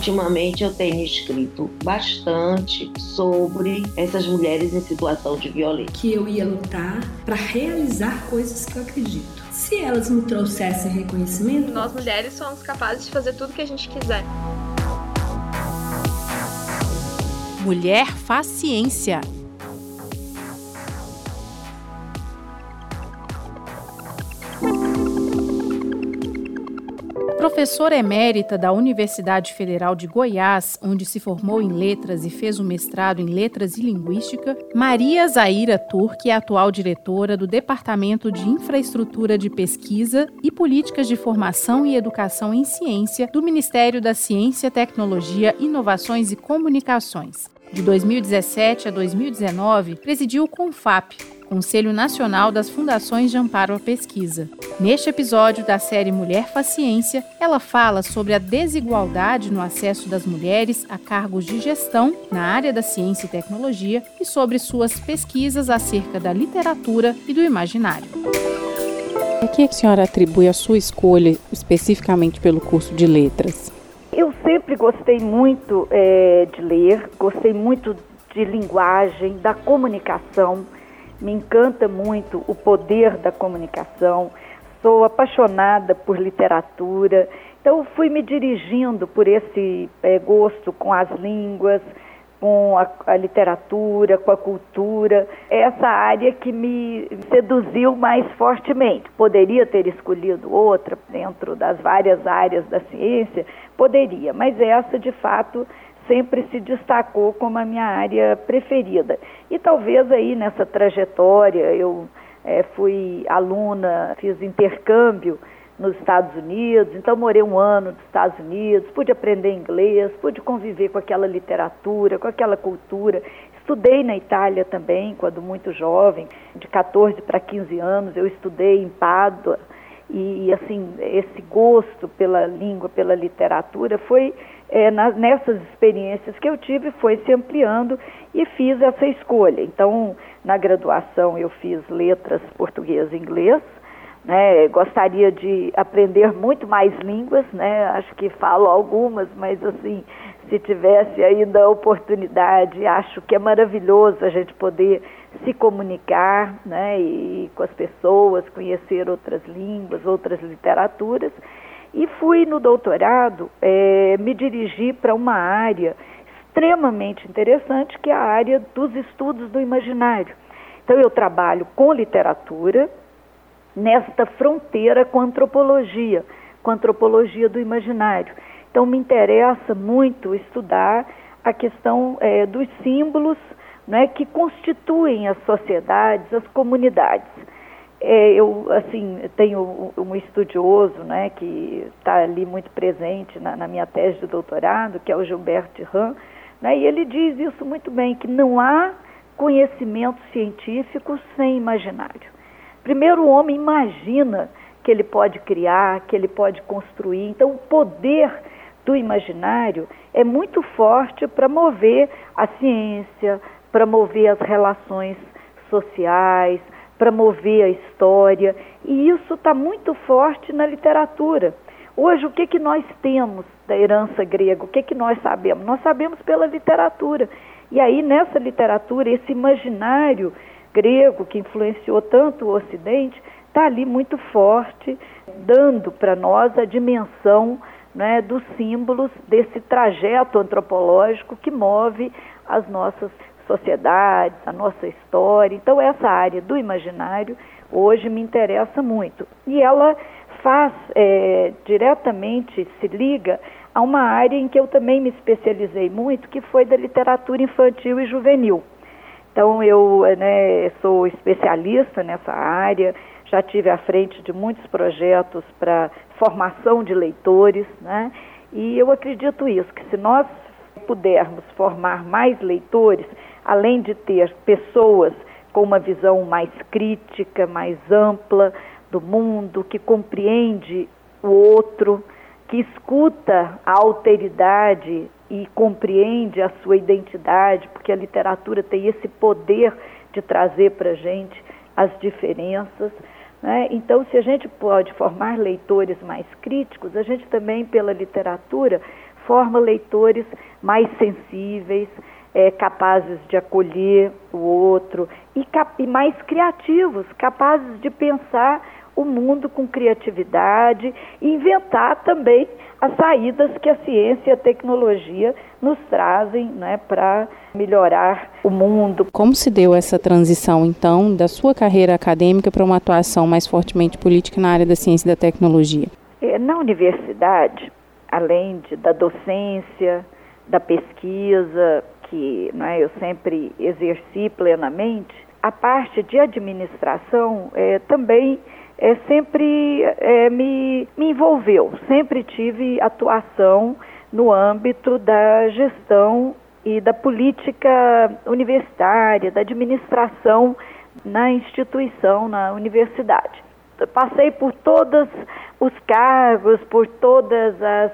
Ultimamente eu tenho escrito bastante sobre essas mulheres em situação de violência. Que eu ia lutar para realizar coisas que eu acredito. Se elas me trouxessem reconhecimento, nós mulheres somos capazes de fazer tudo que a gente quiser. Mulher faz ciência. Professora emérita da Universidade Federal de Goiás, onde se formou em letras e fez o mestrado em letras e linguística, Maria Zaira Turque é atual diretora do Departamento de Infraestrutura de Pesquisa e Políticas de Formação e Educação em Ciência do Ministério da Ciência, Tecnologia, Inovações e Comunicações. De 2017 a 2019, presidiu o CONFAP, Conselho Nacional das Fundações de Amparo à Pesquisa. Neste episódio da série Mulher Faciência, ela fala sobre a desigualdade no acesso das mulheres a cargos de gestão na área da ciência e tecnologia e sobre suas pesquisas acerca da literatura e do imaginário. A que a senhora atribui a sua escolha especificamente pelo curso de letras? Eu sempre gostei muito é, de ler, gostei muito de linguagem, da comunicação. Me encanta muito o poder da comunicação. Sou apaixonada por literatura. Então, fui me dirigindo por esse é, gosto com as línguas, com a, a, literatura, com a cultura, essa área que me seduziu mais fortemente. Poderia ter escolhido outra dentro das várias áreas da ciência, poderia, mas essa de fato sempre se destacou como a minha área preferida. E talvez aí nessa trajetória eu é, fui aluna, fiz intercâmbio nos Estados Unidos, então morei um ano nos Estados Unidos, pude aprender inglês, pude conviver com aquela literatura, com aquela cultura. Estudei na Itália também, quando muito jovem, de 14 para 15 anos, eu estudei em Pádua. E, assim, esse gosto pela língua, pela literatura, foi é, na, nessas experiências que eu tive, foi se ampliando e fiz essa escolha. Então, na graduação, eu fiz letras português e inglês, né? Gostaria de aprender muito mais línguas, né? Acho que falo algumas, mas assim, se tivesse ainda a oportunidade, acho que é maravilhoso a gente poder se comunicar, né? E com as pessoas, conhecer outras línguas, outras literaturas. E fui no doutorado é, me dirigir para uma área extremamente interessante, que é a área dos estudos do imaginário. Então, eu trabalho com literatura, nesta fronteira com a antropologia, com a antropologia do imaginário. Então, me interessa muito estudar a questão é, dos símbolos né, que constituem as sociedades, as comunidades. É, eu, assim, tenho um estudioso né, que está ali muito presente na, na, minha tese de doutorado, que é o Gilbert Ram, né, e ele diz isso muito bem, que não há conhecimento científico sem imaginário. Primeiro, o homem imagina que ele pode criar, que ele pode construir. Então, o poder do imaginário é muito forte para mover a ciência, para mover as relações sociais, para mover a história. E isso está muito forte na literatura. Hoje, o que, que nós temos da herança grega? O que, que nós sabemos? Nós sabemos pela literatura. E aí, nessa literatura, esse imaginário grego, que influenciou tanto o Ocidente, está ali muito forte, dando para nós a dimensão né, dos símbolos desse trajeto antropológico que move as nossas sociedades, a nossa história. Então, essa área do imaginário hoje me interessa muito. E ela faz é, diretamente, se liga a uma área em que eu também me especializei muito, que foi da literatura infantil e juvenil. Então, eu né, sou especialista nessa área, já tive à frente de muitos projetos para formação de leitores, né? E eu acredito isso, que se nós pudermos formar mais leitores, além de ter pessoas com uma visão mais crítica, mais ampla do mundo, que compreende o outro, que escuta a alteridade e compreende a sua identidade, porque a literatura tem esse poder de trazer para a gente as diferenças. Né? Então, se a gente pode formar leitores mais críticos, a gente também, pela literatura, forma leitores mais sensíveis, é, capazes de acolher o outro e, e mais criativos, capazes de pensar o mundo com criatividade e inventar também as saídas que a ciência e a tecnologia nos trazem né, para melhorar o mundo. Como se deu essa transição, então, da sua carreira acadêmica para uma atuação mais fortemente política na área da ciência e da tecnologia? É, na universidade, além de, da docência, da pesquisa, que né, eu sempre exerci plenamente, a parte de administração é, também é, sempre é, me, me envolveu, sempre tive atuação no âmbito da gestão e da política universitária, da administração na instituição, na universidade. Passei por todos os cargos, por todas as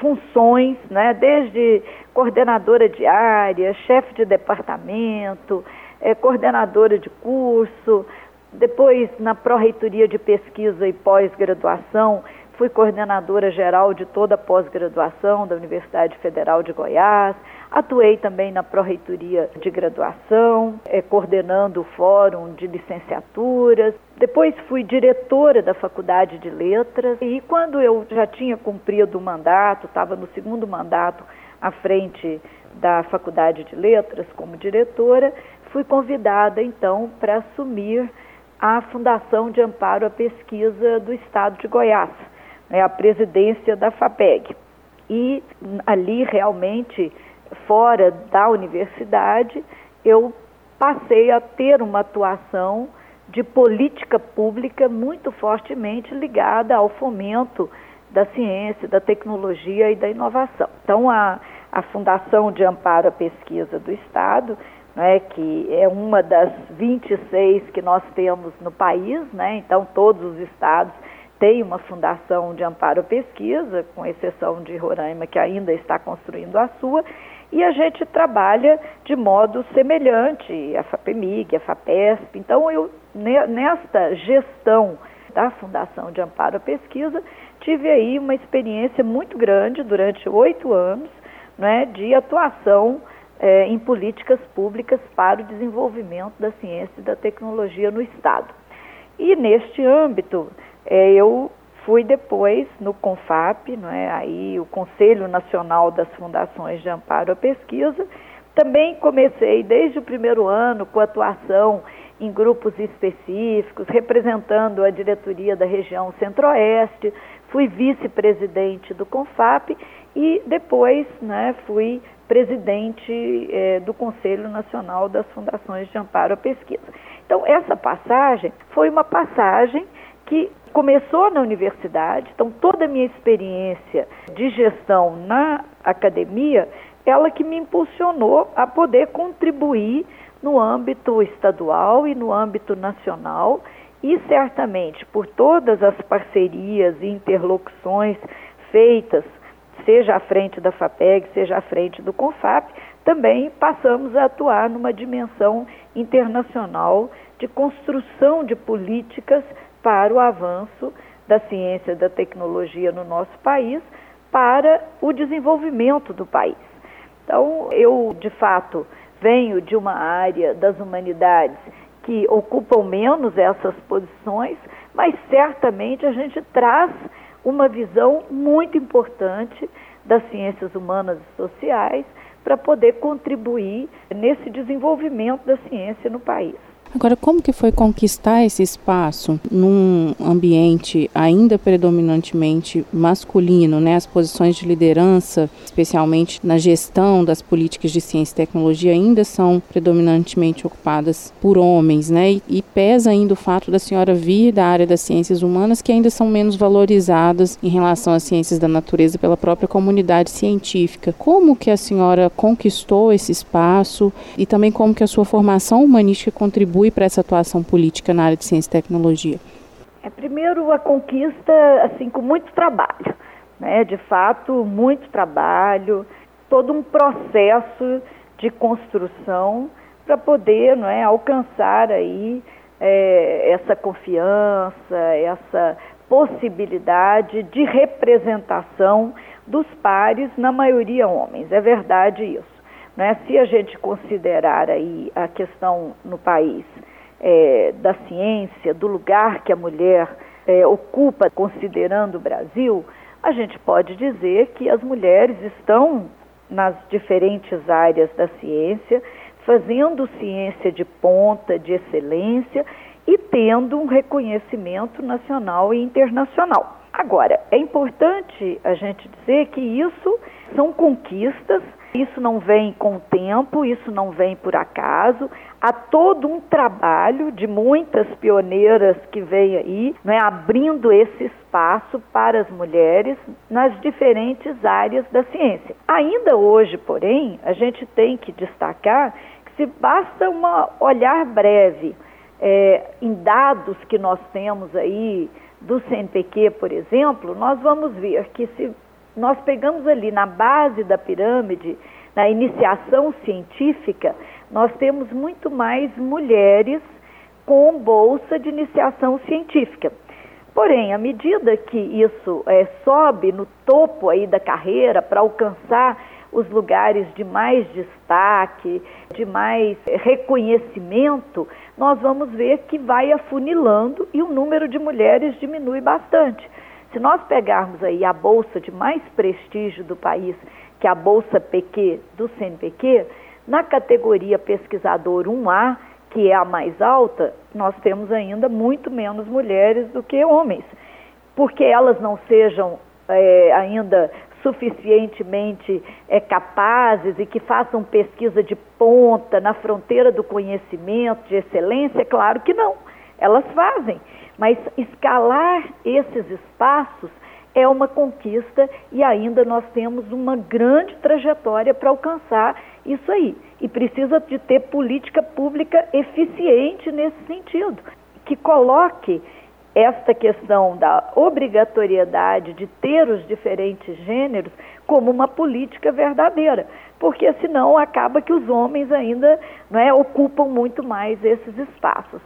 funções, né, desde coordenadora de área, chefe de departamento, é, coordenadora de curso, depois, na Pró-Reitoria de Pesquisa e Pós-Graduação, fui coordenadora geral de toda a pós-graduação da Universidade Federal de Goiás. Atuei também na Pró-Reitoria de Graduação, eh, coordenando o Fórum de Licenciaturas. Depois fui diretora da Faculdade de Letras. E quando eu já tinha cumprido o mandato, estava no segundo mandato à frente da Faculdade de Letras como diretora, fui convidada então para assumir a Fundação de Amparo à Pesquisa do Estado de Goiás, né, a presidência da FAPEG. E ali realmente, fora da universidade, eu passei a ter uma atuação de política pública muito fortemente ligada ao fomento da ciência, da tecnologia e da inovação. Então, a, a Fundação de Amparo à Pesquisa do Estado né, que é uma das 26 que nós temos no país, né, então todos os estados têm uma fundação de amparo à pesquisa, com exceção de Roraima, que ainda está construindo a sua, e a gente trabalha de modo semelhante, a FAPEMIG, a FAPESP. Então, eu, nesta gestão da Fundação de Amparo à Pesquisa, tive aí uma experiência muito grande durante oito anos né, de atuação é, em políticas públicas para o desenvolvimento da ciência e da tecnologia no Estado. E neste âmbito, é, eu fui depois no CONFAP, não é, aí o Conselho Nacional das Fundações de Amparo à Pesquisa. Também comecei desde o primeiro ano com atuação em grupos específicos, representando a diretoria da região Centro-Oeste, fui vice-presidente do CONFAP e depois né, fui presidente é, do Conselho Nacional das Fundações de Amparo à Pesquisa. Então, essa passagem foi uma passagem que começou na universidade, então toda a minha experiência de gestão na academia, ela que me impulsionou a poder contribuir no âmbito estadual e no âmbito nacional. E certamente por todas as parcerias e interlocuções feitas seja à frente da FAPEG, seja à frente do CONFAP, também passamos a atuar numa dimensão internacional de construção de políticas para o avanço da ciência e da tecnologia no nosso país, para o desenvolvimento do país. Então, eu, de fato, venho de uma área das humanidades que ocupam menos essas posições, mas certamente a gente traz uma visão muito importante das ciências humanas e sociais para poder contribuir nesse desenvolvimento da ciência no país. Agora, como que foi conquistar esse espaço num ambiente ainda predominantemente masculino, né? As posições de liderança, especialmente na gestão das políticas de ciência e tecnologia, ainda são predominantemente ocupadas por homens, né? E, e pesa ainda o fato da senhora vir da área das ciências humanas, que ainda são menos valorizadas em relação às ciências da natureza pela própria comunidade científica. Como que a senhora conquistou esse espaço e também como que a sua formação humanística contribui contribui para essa atuação política na área de ciência e tecnologia? É, primeiro, a conquista, assim, com muito trabalho, né? De fato, muito trabalho, todo um processo de construção para poder, não é, alcançar aí é, essa confiança, essa possibilidade de representação dos pares, na maioria homens. É verdade isso. Né? Se a gente considerar aí a questão no país é, da ciência, do lugar que a mulher é, ocupa, considerando o Brasil, a gente pode dizer que as mulheres estão nas diferentes áreas da ciência, fazendo ciência de ponta, de excelência e tendo um reconhecimento nacional e internacional. Agora, é importante a gente dizer que isso são conquistas, isso não vem com o tempo, isso não vem por acaso. Há todo um trabalho de muitas pioneiras que vêm aí, né, abrindo esse espaço para as mulheres nas diferentes áreas da ciência. Ainda hoje, porém, a gente tem que destacar que se basta um olhar breve é, em dados que nós temos aí do CNPq, por exemplo, nós vamos ver que se nós pegamos ali na base da pirâmide, na iniciação científica, nós temos muito mais mulheres com bolsa de iniciação científica. Porém, à medida que isso é, sobe no topo aí da carreira para alcançar os lugares de mais destaque, de mais reconhecimento, nós vamos ver que vai afunilando e o número de mulheres diminui bastante. Se nós pegarmos aí a bolsa de mais prestígio do país, que é a bolsa PQ do CNPq, na categoria pesquisador 1A, que é a mais alta, nós temos ainda muito menos mulheres do que homens, porque elas não sejam é, ainda suficientemente é, capazes e que façam pesquisa de ponta na fronteira do conhecimento, de excelência? Claro que não. Elas fazem, mas escalar esses espaços é uma conquista e ainda nós temos uma grande trajetória para alcançar isso aí. E precisa de ter política pública eficiente nesse sentido, que coloque esta questão da obrigatoriedade de ter os diferentes gêneros como uma política verdadeira, porque senão acaba que os homens ainda é, ocupam muito mais esses espaços.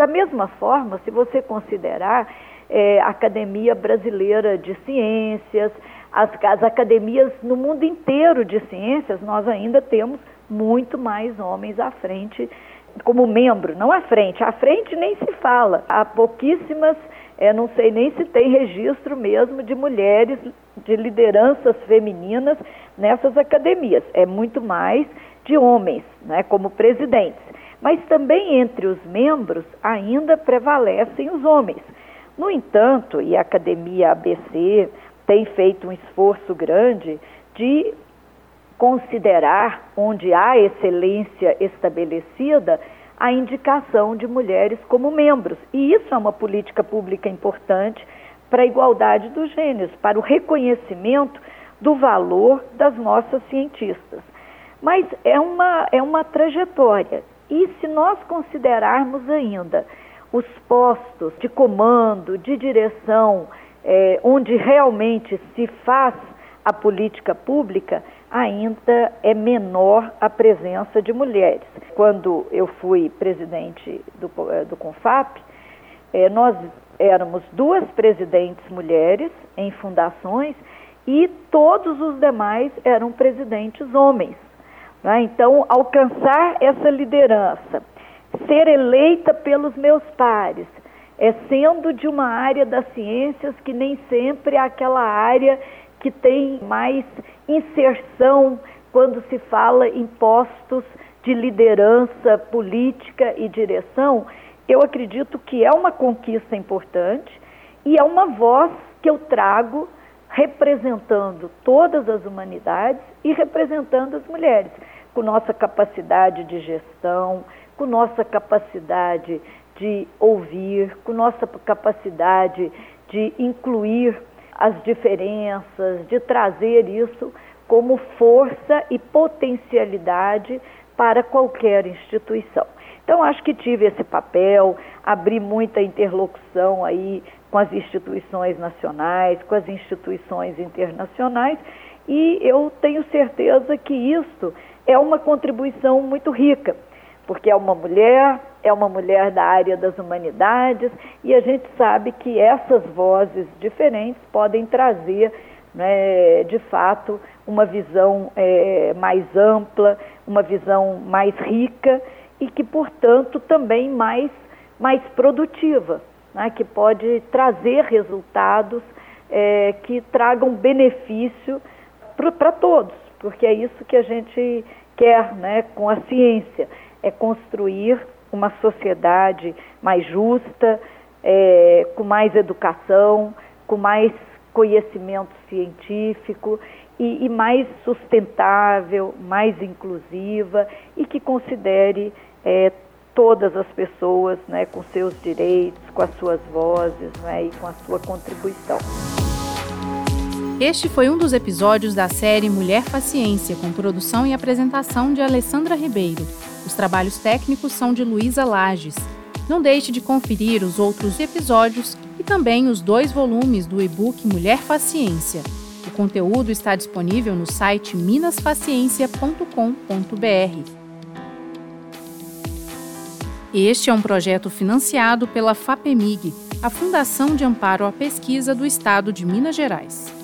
Da mesma forma, se você considerar é, a Academia Brasileira de Ciências, as, as academias no mundo inteiro de ciências, nós ainda temos muito mais homens à frente como membro, não à frente. À frente nem se fala. Há pouquíssimas, é, não sei nem se tem registro mesmo de mulheres de lideranças femininas nessas academias. É muito mais de homens, né, como presidentes. Mas também entre os membros ainda prevalecem os homens. No entanto, e a Academia ABC tem feito um esforço grande de considerar, onde há excelência estabelecida, a indicação de mulheres como membros. E isso é uma política pública importante para a igualdade dos gêneros, para o reconhecimento do valor das nossas cientistas. Mas é uma, é uma trajetória. E se nós considerarmos ainda os postos de comando, de direção, é, onde realmente se faz a política pública, ainda é menor a presença de mulheres. Quando eu fui presidente do, eh, do CONFAP, eh, nós éramos duas presidentes mulheres em fundações e todos os demais eram presidentes homens. Né? Então, alcançar essa liderança, ser eleita pelos meus pares, é sendo de uma área das ciências que nem sempre é aquela área que tem mais inserção quando se fala em postos de liderança política e direção, eu acredito que é uma conquista importante e é uma voz que eu trago representando todas as humanidades e representando as mulheres, com nossa capacidade de gestão, com nossa capacidade de ouvir, com nossa capacidade de incluir as diferenças, de trazer isso como força e potencialidade para qualquer instituição. Então, acho que tive esse papel, abri muita interlocução aí com as instituições nacionais, com as instituições internacionais, e eu tenho certeza que isso é uma contribuição muito rica, porque é uma mulher, é uma mulher da área das humanidades e a gente sabe que essas vozes diferentes podem trazer né, de fato, uma visão é, mais ampla, uma visão mais rica e que, portanto, também mais, mais produtiva, né, que pode trazer resultados é, que tragam benefício para todos, porque é isso que a gente quer né, com a ciência, é construir uma sociedade mais justa, é, com mais educação, com mais conhecimento científico e, e, mais sustentável, mais inclusiva e que considere é, todas as pessoas né, com seus direitos, com as suas vozes né, e com a sua contribuição. Este foi um dos episódios da série Mulher Paciência, com produção e apresentação de Alessandra Ribeiro. Os trabalhos técnicos são de Luísa Lages. Não deixe de conferir os outros episódios e também os dois volumes do e-book Mulher Paciência. O conteúdo está disponível no site minaspaciência.com.br. Este é um projeto financiado pela FAPEMIG, a Fundação de Amparo à Pesquisa do Estado de Minas Gerais.